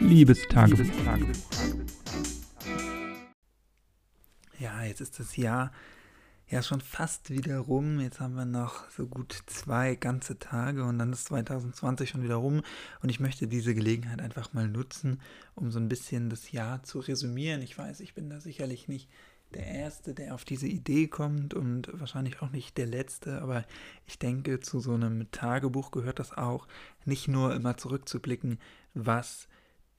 Liebestagebuch. Ja, jetzt ist das Jahr ja schon fast wieder rum. Jetzt haben wir noch so gut zwei ganze Tage und dann ist 2020 schon wieder rum. Und ich möchte diese Gelegenheit einfach mal nutzen, um so ein bisschen das Jahr zu resümieren. Ich weiß, ich bin da sicherlich nicht der Erste, der auf diese Idee kommt und wahrscheinlich auch nicht der Letzte, aber ich denke, zu so einem Tagebuch gehört das auch, nicht nur immer zurückzublicken, was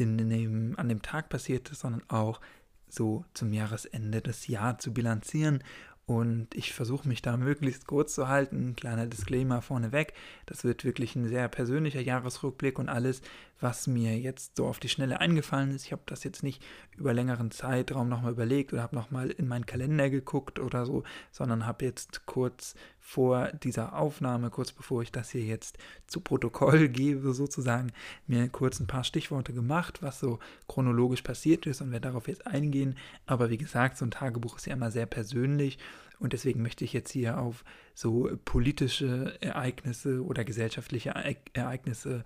in dem, an dem Tag passiert ist, sondern auch so zum Jahresende das Jahr zu bilanzieren und ich versuche mich da möglichst kurz zu halten. Kleiner Disclaimer vorneweg. Das wird wirklich ein sehr persönlicher Jahresrückblick und alles, was mir jetzt so auf die Schnelle eingefallen ist. Ich habe das jetzt nicht über längeren Zeitraum nochmal überlegt oder habe nochmal in meinen Kalender geguckt oder so, sondern habe jetzt kurz vor dieser Aufnahme, kurz bevor ich das hier jetzt zu Protokoll gebe, sozusagen, mir kurz ein paar Stichworte gemacht, was so chronologisch passiert ist und werde darauf jetzt eingehen. Aber wie gesagt, so ein Tagebuch ist ja immer sehr persönlich und deswegen möchte ich jetzt hier auf so politische Ereignisse oder gesellschaftliche Ereignisse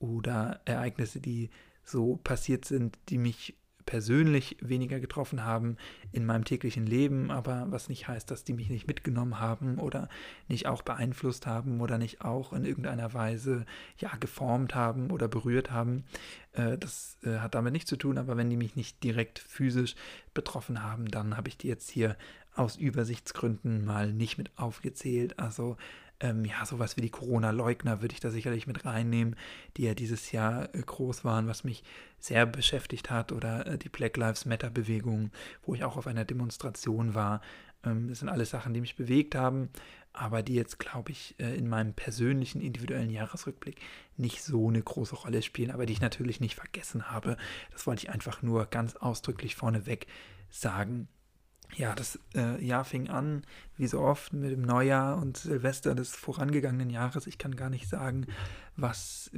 oder Ereignisse, die so passiert sind, die mich persönlich weniger getroffen haben in meinem täglichen Leben, aber was nicht heißt, dass die mich nicht mitgenommen haben oder nicht auch beeinflusst haben oder nicht auch in irgendeiner Weise ja geformt haben oder berührt haben. Äh, das äh, hat damit nichts zu tun, aber wenn die mich nicht direkt physisch betroffen haben, dann habe ich die jetzt hier aus Übersichtsgründen mal nicht mit aufgezählt. Also ähm, ja, sowas wie die Corona-Leugner würde ich da sicherlich mit reinnehmen, die ja dieses Jahr äh, groß waren, was mich sehr beschäftigt hat, oder äh, die Black Lives Matter-Bewegung, wo ich auch auf einer Demonstration war. Ähm, das sind alles Sachen, die mich bewegt haben, aber die jetzt, glaube ich, äh, in meinem persönlichen, individuellen Jahresrückblick nicht so eine große Rolle spielen, aber die ich natürlich nicht vergessen habe. Das wollte ich einfach nur ganz ausdrücklich vorneweg sagen ja, das äh, Jahr fing an, wie so oft, mit dem Neujahr und Silvester des vorangegangenen Jahres. Ich kann gar nicht sagen, was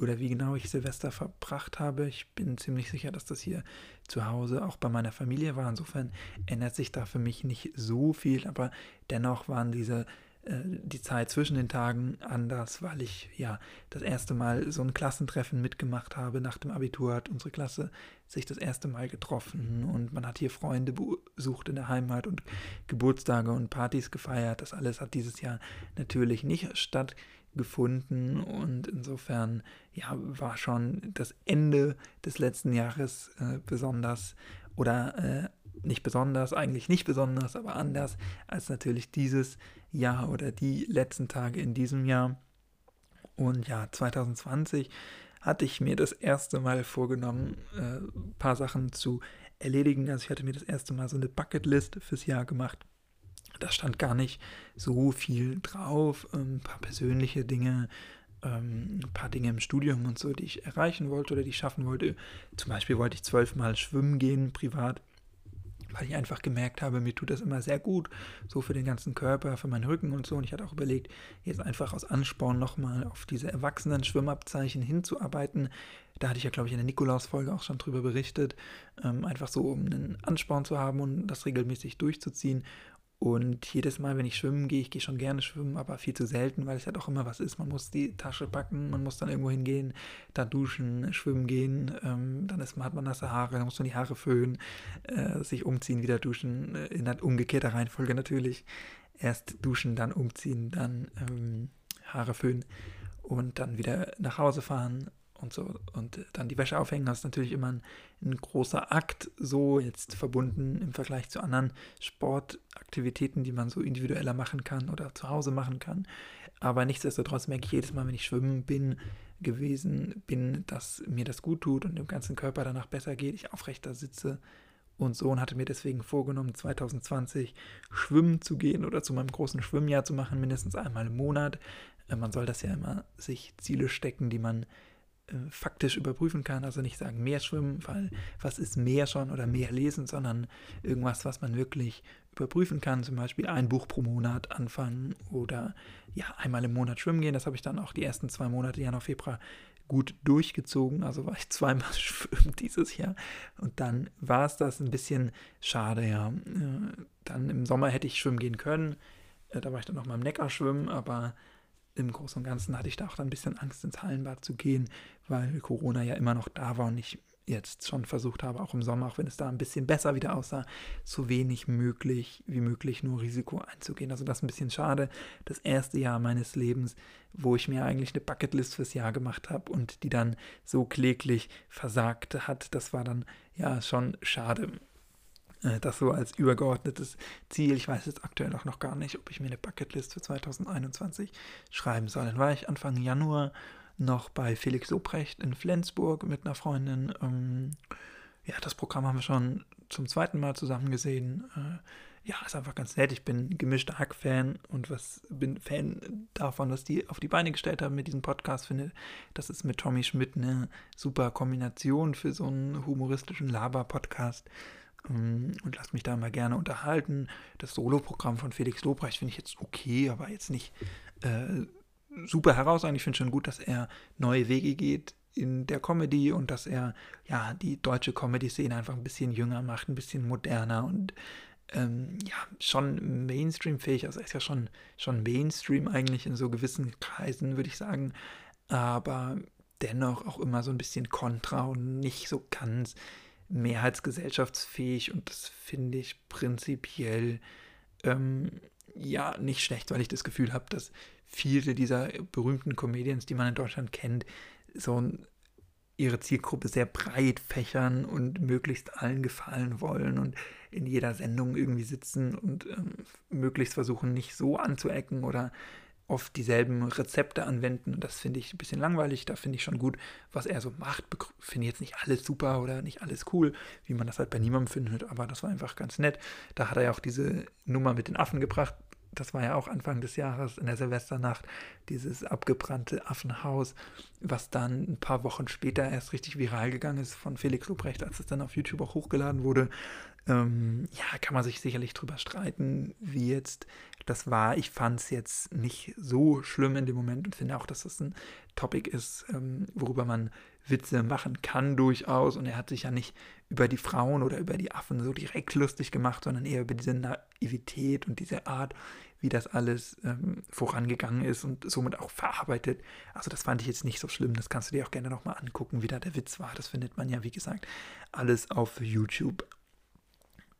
oder wie genau ich Silvester verbracht habe. Ich bin ziemlich sicher, dass das hier zu Hause auch bei meiner Familie war. Insofern ändert sich da für mich nicht so viel, aber dennoch waren diese die Zeit zwischen den Tagen anders, weil ich ja das erste Mal so ein Klassentreffen mitgemacht habe. Nach dem Abitur hat unsere Klasse sich das erste Mal getroffen und man hat hier Freunde besucht in der Heimat und Geburtstage und Partys gefeiert. Das alles hat dieses Jahr natürlich nicht stattgefunden und insofern ja war schon das Ende des letzten Jahres äh, besonders oder äh, nicht besonders, eigentlich nicht besonders, aber anders als natürlich dieses Jahr oder die letzten Tage in diesem Jahr. Und ja, 2020 hatte ich mir das erste Mal vorgenommen, äh, ein paar Sachen zu erledigen. Also ich hatte mir das erste Mal so eine Bucketlist fürs Jahr gemacht. Da stand gar nicht so viel drauf, ein paar persönliche Dinge, ähm, ein paar Dinge im Studium und so, die ich erreichen wollte oder die ich schaffen wollte. Zum Beispiel wollte ich zwölfmal schwimmen gehen, privat weil ich einfach gemerkt habe, mir tut das immer sehr gut, so für den ganzen Körper, für meinen Rücken und so. Und ich hatte auch überlegt, jetzt einfach aus Ansporn nochmal auf diese erwachsenen Schwimmabzeichen hinzuarbeiten. Da hatte ich ja, glaube ich, in der Nikolaus-Folge auch schon drüber berichtet. Ähm, einfach so, um einen Ansporn zu haben und das regelmäßig durchzuziehen. Und jedes Mal, wenn ich schwimmen gehe, ich gehe schon gerne schwimmen, aber viel zu selten, weil es ja doch immer was ist. Man muss die Tasche packen, man muss dann irgendwo hingehen, da duschen, schwimmen gehen, ähm, dann ist, hat man nasse Haare, dann muss man die Haare föhnen, äh, sich umziehen, wieder duschen, äh, in umgekehrter Reihenfolge natürlich. Erst duschen, dann umziehen, dann ähm, Haare föhnen und dann wieder nach Hause fahren und so und dann die Wäsche aufhängen, das ist natürlich immer ein, ein, großer Akt, so jetzt verbunden im Vergleich zu anderen Sportaktivitäten, die man so individueller machen kann oder zu Hause machen kann. Aber nichtsdestotrotz merke ich jedes Mal, wenn ich schwimmen bin, gewesen bin, dass mir das gut tut und dem ganzen Körper danach besser geht, ich aufrechter sitze und so und hatte mir deswegen vorgenommen, 2020 schwimmen zu gehen oder zu meinem großen Schwimmjahr zu machen, mindestens einmal im Monat. Äh, man soll das ja immer sich Ziele stecken, die man äh, faktisch überprüfen kann. Also nicht sagen mehr schwimmen, weil was ist mehr schon oder mehr lesen, sondern irgendwas, was man wirklich überprüfen kann. Zum Beispiel ein Buch pro Monat anfangen oder ja, einmal im Monat schwimmen gehen. Das habe ich dann auch die ersten zwei Monate, Januar, Februar, gut durchgezogen. Also war ich zweimal schwimmen dieses Jahr. Und dann war es das ein bisschen schade, ja. Äh, dann im Sommer hätte ich schwimmen gehen können. Äh, da war ich dann noch mal im Neckar schwimmen, aber im Großen und Ganzen hatte ich da auch dann ein bisschen Angst, ins Hallenbad zu gehen, weil Corona ja immer noch da war und ich jetzt schon versucht habe, auch im Sommer, auch wenn es da ein bisschen besser wieder aussah, so wenig möglich wie möglich nur Risiko einzugehen. Also das ist ein bisschen schade. Das erste Jahr meines Lebens, wo ich mir eigentlich eine Bucketlist fürs Jahr gemacht habe und die dann so kläglich versagt hat, das war dann ja schon schade. Äh, das so als übergeordnetes Ziel. Ich weiß jetzt aktuell auch noch gar nicht, ob ich mir eine Bucketlist für 2021 schreiben soll. Dann war ich Anfang Januar noch bei Felix Obrecht in Flensburg mit einer Freundin. Ähm, ja, das Programm haben wir schon zum zweiten Mal zusammen gesehen. Äh, ja, ist einfach ganz nett. Ich bin gemischter Hack-Fan und was bin Fan davon, was die auf die Beine gestellt haben mit diesem Podcast. Finde, das ist mit Tommy Schmidt eine super Kombination für so einen humoristischen Laber-Podcast. Ähm, und lasst mich da mal gerne unterhalten. Das Solo-Programm von Felix Lobrecht finde ich jetzt okay, aber jetzt nicht äh, super herausragend. Ich finde schon gut, dass er neue Wege geht in der Comedy und dass er ja die deutsche Comedy-Szene einfach ein bisschen jünger macht, ein bisschen moderner und ähm, ja, schon Mainstream-fähig. Also er ist ja schon, schon Mainstream eigentlich in so gewissen Kreisen, würde ich sagen. Aber dennoch auch immer so ein bisschen kontra und nicht so ganz mehrheitsgesellschaftsfähig. Und das finde ich prinzipiell ähm, ja nicht schlecht, weil ich das Gefühl habe, dass viele dieser berühmten Comedians, die man in Deutschland kennt, so ihre Zielgruppe sehr breit fächern und möglichst allen gefallen wollen und in jeder Sendung irgendwie sitzen und ähm, möglichst versuchen, nicht so anzuecken oder oft dieselben Rezepte anwenden. Und das finde ich ein bisschen langweilig. Da finde ich schon gut, was er so macht. Finde jetzt nicht alles super oder nicht alles cool, wie man das halt bei niemandem findet. Aber das war einfach ganz nett. Da hat er ja auch diese Nummer mit den Affen gebracht, das war ja auch Anfang des Jahres in der Silvesternacht, dieses abgebrannte Affenhaus, was dann ein paar Wochen später erst richtig viral gegangen ist von Felix Lobrecht, als es dann auf YouTube auch hochgeladen wurde. Ähm, ja, kann man sich sicherlich drüber streiten, wie jetzt das war. Ich fand es jetzt nicht so schlimm in dem Moment und finde auch, dass das ein Topic ist, ähm, worüber man Witze machen kann durchaus. Und er hat sich ja nicht über die Frauen oder über die Affen so direkt lustig gemacht, sondern eher über diese Naivität und diese Art, wie das alles ähm, vorangegangen ist und somit auch verarbeitet. Also das fand ich jetzt nicht so schlimm. Das kannst du dir auch gerne nochmal angucken, wie da der Witz war. Das findet man ja, wie gesagt, alles auf YouTube.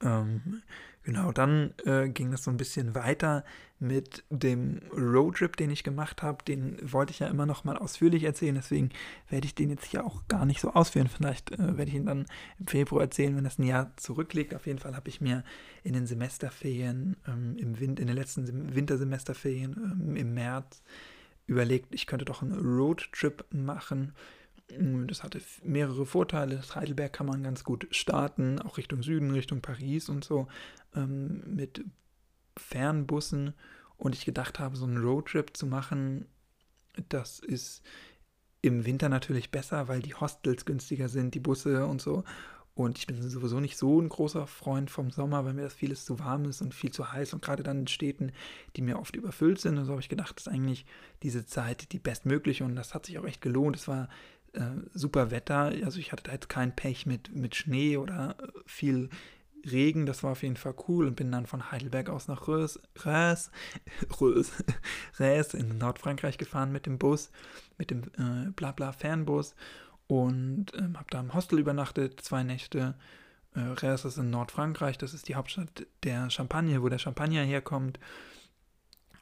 Ähm, genau, dann äh, ging das so ein bisschen weiter mit dem Roadtrip, den ich gemacht habe. Den wollte ich ja immer noch mal ausführlich erzählen, deswegen werde ich den jetzt hier auch gar nicht so ausführen. Vielleicht äh, werde ich ihn dann im Februar erzählen, wenn das ein Jahr zurückliegt. Auf jeden Fall habe ich mir in den Semesterferien, ähm, im Wind, in den letzten Wintersemesterferien ähm, im März überlegt, ich könnte doch einen Roadtrip machen das hatte mehrere Vorteile. Heidelberg kann man ganz gut starten, auch Richtung Süden, Richtung Paris und so, ähm, mit Fernbussen. Und ich gedacht habe, so einen Roadtrip zu machen, das ist im Winter natürlich besser, weil die Hostels günstiger sind, die Busse und so. Und ich bin sowieso nicht so ein großer Freund vom Sommer, weil mir das vieles zu warm ist und viel zu heiß. Und gerade dann in Städten, die mir oft überfüllt sind. Und so habe ich gedacht, ist eigentlich diese Zeit die bestmögliche. Und das hat sich auch echt gelohnt. Es war äh, super Wetter. Also ich hatte da jetzt kein Pech mit, mit Schnee oder äh, viel Regen. Das war auf jeden Fall cool und bin dann von Heidelberg aus nach Rös, Rös, Rös, Rös in Nordfrankreich gefahren mit dem Bus, mit dem äh, Blabla Fernbus und ähm, habe da im Hostel übernachtet, zwei Nächte. Äh, Reyes ist in Nordfrankreich, das ist die Hauptstadt der Champagne, wo der Champagner herkommt.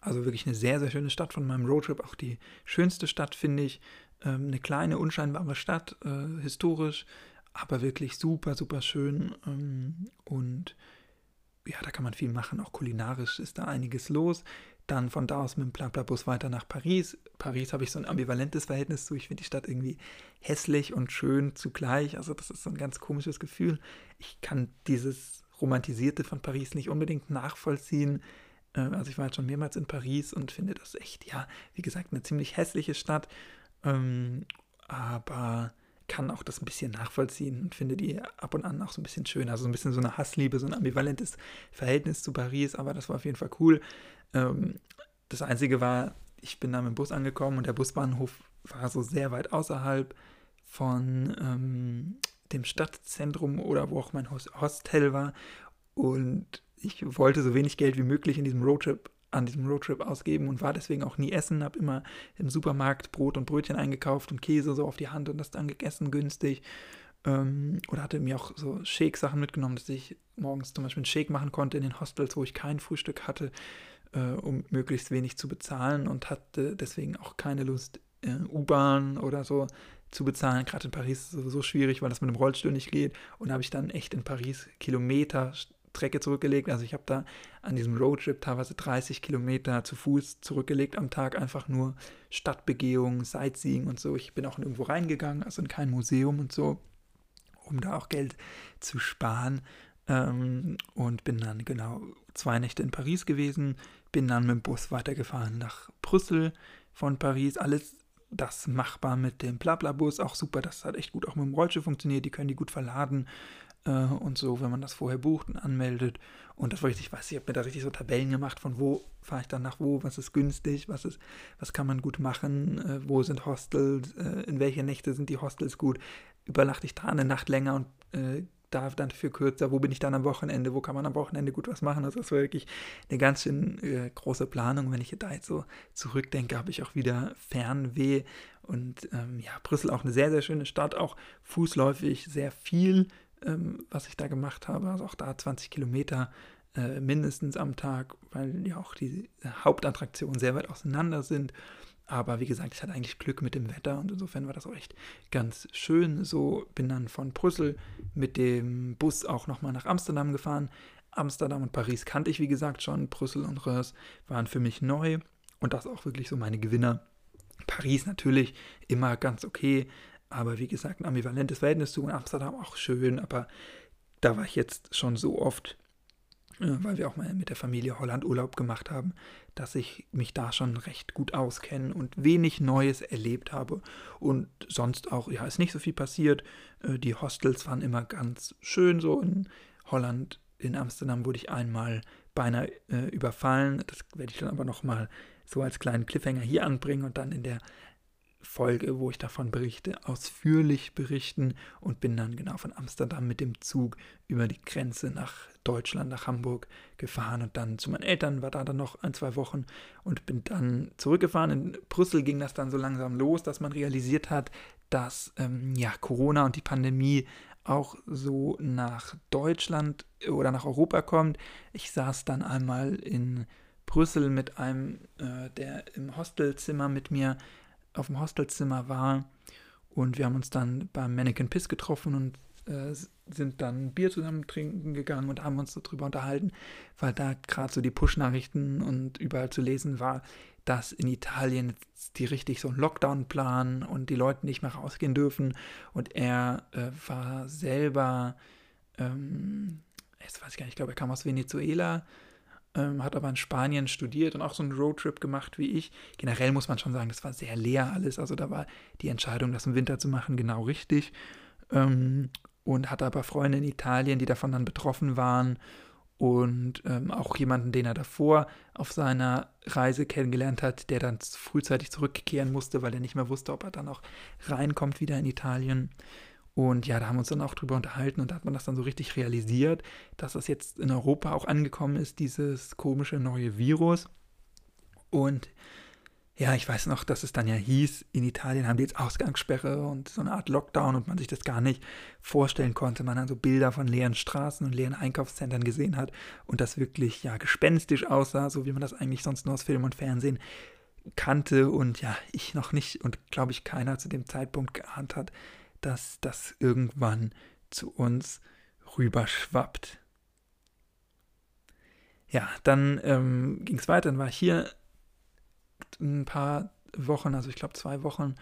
Also wirklich eine sehr, sehr schöne Stadt von meinem Roadtrip, auch die schönste Stadt, finde ich. Ähm, eine kleine, unscheinbare Stadt, äh, historisch, aber wirklich super, super schön. Ähm, und ja, da kann man viel machen. Auch kulinarisch ist da einiges los. Dann von da aus mit dem Blablabus weiter nach Paris. Paris habe ich so ein ambivalentes Verhältnis zu. Ich finde die Stadt irgendwie hässlich und schön zugleich. Also das ist so ein ganz komisches Gefühl. Ich kann dieses Romantisierte von Paris nicht unbedingt nachvollziehen. Äh, also ich war jetzt schon mehrmals in Paris und finde das echt, ja, wie gesagt, eine ziemlich hässliche Stadt. Ähm, aber kann auch das ein bisschen nachvollziehen und finde die ab und an auch so ein bisschen schön. Also so ein bisschen so eine Hassliebe, so ein ambivalentes Verhältnis zu Paris, aber das war auf jeden Fall cool. Ähm, das Einzige war, ich bin da mit dem Bus angekommen und der Busbahnhof war so sehr weit außerhalb von ähm, dem Stadtzentrum oder wo auch mein Hostel war. Und ich wollte so wenig Geld wie möglich in diesem Roadtrip an diesem Roadtrip ausgeben und war deswegen auch nie essen, habe immer im Supermarkt Brot und Brötchen eingekauft und Käse so auf die Hand und das dann gegessen günstig. Ähm, oder hatte mir auch so Shake-Sachen mitgenommen, dass ich morgens zum Beispiel einen Shake machen konnte in den Hostels, wo ich kein Frühstück hatte, äh, um möglichst wenig zu bezahlen und hatte deswegen auch keine Lust, äh, U-Bahn oder so zu bezahlen. Gerade in Paris ist es sowieso schwierig, weil das mit dem Rollstuhl nicht geht. Und habe ich dann echt in Paris Kilometer Strecke zurückgelegt. Also ich habe da an diesem Roadtrip teilweise 30 Kilometer zu Fuß zurückgelegt am Tag, einfach nur Stadtbegehung, Sightseeing und so. Ich bin auch nirgendwo reingegangen, also in kein Museum und so, um da auch Geld zu sparen. Ähm, und bin dann genau zwei Nächte in Paris gewesen, bin dann mit dem Bus weitergefahren nach Brüssel von Paris. Alles das machbar mit dem Blabla-Bus, auch super, das hat echt gut auch mit dem Rollstuhl funktioniert, die können die gut verladen äh, und so, wenn man das vorher bucht und anmeldet. Und das war richtig, ich weiß, ich habe mir da richtig so Tabellen gemacht, von wo fahre ich dann nach wo, was ist günstig, was ist, was kann man gut machen, äh, wo sind Hostels, äh, in welche Nächte sind die Hostels gut, übernachte ich da eine Nacht länger und äh, darf dann für kürzer, wo bin ich dann am Wochenende, wo kann man am Wochenende gut was machen. Also das war wirklich eine ganz schön äh, große Planung. Wenn ich da jetzt so zurückdenke, habe ich auch wieder Fernweh. Und ähm, ja, Brüssel auch eine sehr, sehr schöne Stadt, auch fußläufig sehr viel, ähm, was ich da gemacht habe. Also auch da 20 Kilometer äh, mindestens am Tag, weil ja auch die Hauptattraktionen sehr weit auseinander sind. Aber wie gesagt, ich hatte eigentlich Glück mit dem Wetter und insofern war das auch echt ganz schön. So bin dann von Brüssel mit dem Bus auch nochmal nach Amsterdam gefahren. Amsterdam und Paris kannte ich, wie gesagt, schon. Brüssel und Röhrs waren für mich neu und das auch wirklich so meine Gewinner. Paris natürlich immer ganz okay, aber wie gesagt, ein ambivalentes Verhältnis zu Amsterdam auch schön, aber da war ich jetzt schon so oft weil wir auch mal mit der Familie Holland Urlaub gemacht haben, dass ich mich da schon recht gut auskenne und wenig Neues erlebt habe. Und sonst auch, ja, ist nicht so viel passiert. Äh, die Hostels waren immer ganz schön so in Holland. In Amsterdam wurde ich einmal beinahe äh, überfallen. Das werde ich dann aber nochmal so als kleinen Cliffhanger hier anbringen und dann in der Folge, wo ich davon berichte, ausführlich berichten und bin dann genau von Amsterdam mit dem Zug über die Grenze nach Deutschland, nach Hamburg gefahren und dann zu meinen Eltern, war da dann noch ein, zwei Wochen und bin dann zurückgefahren. In Brüssel ging das dann so langsam los, dass man realisiert hat, dass ähm, ja, Corona und die Pandemie auch so nach Deutschland oder nach Europa kommt. Ich saß dann einmal in Brüssel mit einem, äh, der im Hostelzimmer mit mir auf dem Hostelzimmer war. Und wir haben uns dann beim Mannequin Piss getroffen und äh, sind dann Bier zusammen trinken gegangen und haben uns so drüber unterhalten, weil da gerade so die Push-Nachrichten und überall zu lesen war, dass in Italien die richtig so einen Lockdown planen und die Leute nicht mehr rausgehen dürfen. Und er äh, war selber, ähm, jetzt weiß ich gar nicht, ich glaube, er kam aus Venezuela ähm, hat aber in Spanien studiert und auch so einen Roadtrip gemacht wie ich. Generell muss man schon sagen, das war sehr leer alles. Also da war die Entscheidung, das im Winter zu machen, genau richtig. Ähm, und hatte aber Freunde in Italien, die davon dann betroffen waren. Und ähm, auch jemanden, den er davor auf seiner Reise kennengelernt hat, der dann frühzeitig zurückkehren musste, weil er nicht mehr wusste, ob er dann auch reinkommt wieder in Italien. Und ja, da haben wir uns dann auch drüber unterhalten und da hat man das dann so richtig realisiert, dass das jetzt in Europa auch angekommen ist, dieses komische neue Virus. Und ja, ich weiß noch, dass es dann ja hieß, in Italien haben die jetzt Ausgangssperre und so eine Art Lockdown und man sich das gar nicht vorstellen konnte. Man dann so Bilder von leeren Straßen und leeren Einkaufszentren gesehen hat und das wirklich ja gespenstisch aussah, so wie man das eigentlich sonst nur aus Film und Fernsehen kannte und ja, ich noch nicht und glaube ich keiner zu dem Zeitpunkt geahnt hat, dass das irgendwann zu uns rüberschwappt. Ja, dann ähm, ging es weiter, dann war ich hier ein paar Wochen, also ich glaube zwei Wochen,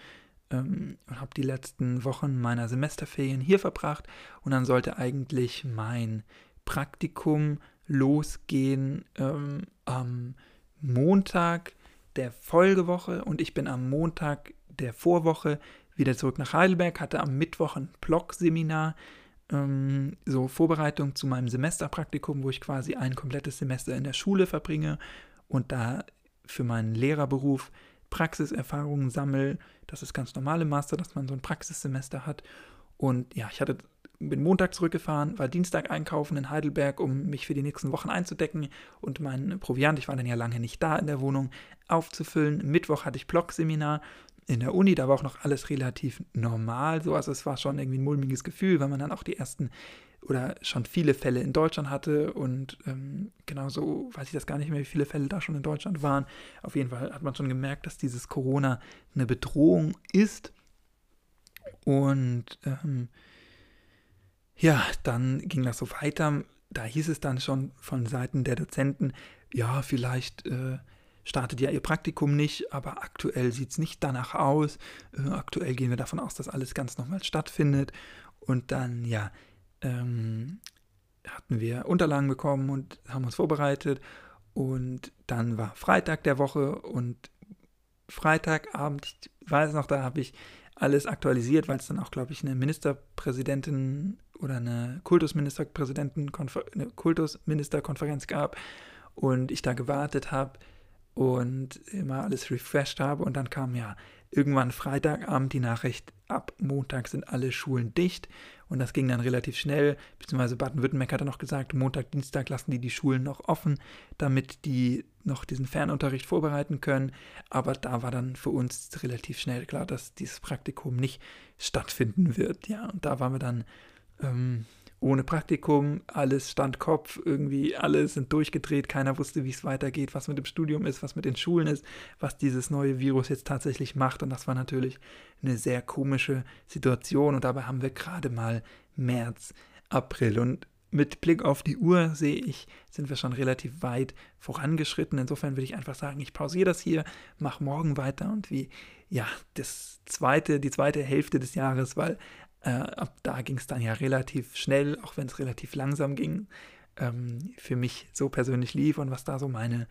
ähm, und habe die letzten Wochen meiner Semesterferien hier verbracht. Und dann sollte eigentlich mein Praktikum losgehen ähm, am Montag der Folgewoche. Und ich bin am Montag der Vorwoche wieder zurück nach Heidelberg, hatte am Mittwoch ein Blog-Seminar, ähm, so Vorbereitung zu meinem Semesterpraktikum, wo ich quasi ein komplettes Semester in der Schule verbringe und da für meinen Lehrerberuf Praxiserfahrungen sammle. Das ist ganz normal im Master, dass man so ein Praxissemester hat. Und ja, ich hatte bin Montag zurückgefahren, war Dienstag einkaufen in Heidelberg, um mich für die nächsten Wochen einzudecken und mein Proviant, ich war dann ja lange nicht da in der Wohnung, aufzufüllen. Mittwoch hatte ich Blog-Seminar in der Uni, da war auch noch alles relativ normal, so, also es war schon irgendwie ein mulmiges Gefühl, weil man dann auch die ersten oder schon viele Fälle in Deutschland hatte und ähm, genauso weiß ich das gar nicht mehr, wie viele Fälle da schon in Deutschland waren. Auf jeden Fall hat man schon gemerkt, dass dieses Corona eine Bedrohung ist. Und ähm, ja, dann ging das so weiter. Da hieß es dann schon von Seiten der Dozenten, ja, vielleicht äh, startet ja ihr Praktikum nicht, aber aktuell sieht es nicht danach aus. Äh, aktuell gehen wir davon aus, dass alles ganz normal stattfindet. Und dann, ja, ähm, hatten wir Unterlagen bekommen und haben uns vorbereitet. Und dann war Freitag der Woche und Freitagabend, ich weiß noch, da habe ich alles aktualisiert, weil es dann auch, glaube ich, eine Ministerpräsidentin oder eine Kultusministerpräsidenten, eine Kultusministerkonferenz gab und ich da gewartet habe und immer alles refreshed habe. Und dann kam ja irgendwann Freitagabend die Nachricht, ab Montag sind alle Schulen dicht. Und das ging dann relativ schnell, beziehungsweise Baden-Württemberg hat dann noch gesagt, Montag, Dienstag lassen die die Schulen noch offen, damit die noch diesen Fernunterricht vorbereiten können, aber da war dann für uns relativ schnell klar, dass dieses Praktikum nicht stattfinden wird, ja, und da waren wir dann ähm, ohne Praktikum, alles stand Kopf, irgendwie alle sind durchgedreht, keiner wusste, wie es weitergeht, was mit dem Studium ist, was mit den Schulen ist, was dieses neue Virus jetzt tatsächlich macht. Und das war natürlich eine sehr komische Situation. Und dabei haben wir gerade mal März, April. Und mit Blick auf die Uhr sehe ich, sind wir schon relativ weit vorangeschritten. Insofern würde ich einfach sagen, ich pausiere das hier, mache morgen weiter und wie, ja, das zweite, die zweite Hälfte des Jahres, weil äh, ab da ging es dann ja relativ schnell, auch wenn es relativ langsam ging, ähm, für mich so persönlich lief und was da so meine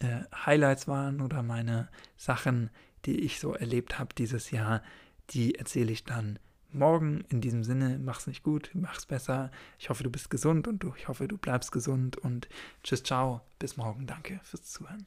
äh, Highlights waren oder meine Sachen, die ich so erlebt habe dieses Jahr, die erzähle ich dann morgen. In diesem Sinne, mach's nicht gut, mach's besser. Ich hoffe, du bist gesund und du, ich hoffe, du bleibst gesund und tschüss, ciao, bis morgen. Danke fürs Zuhören.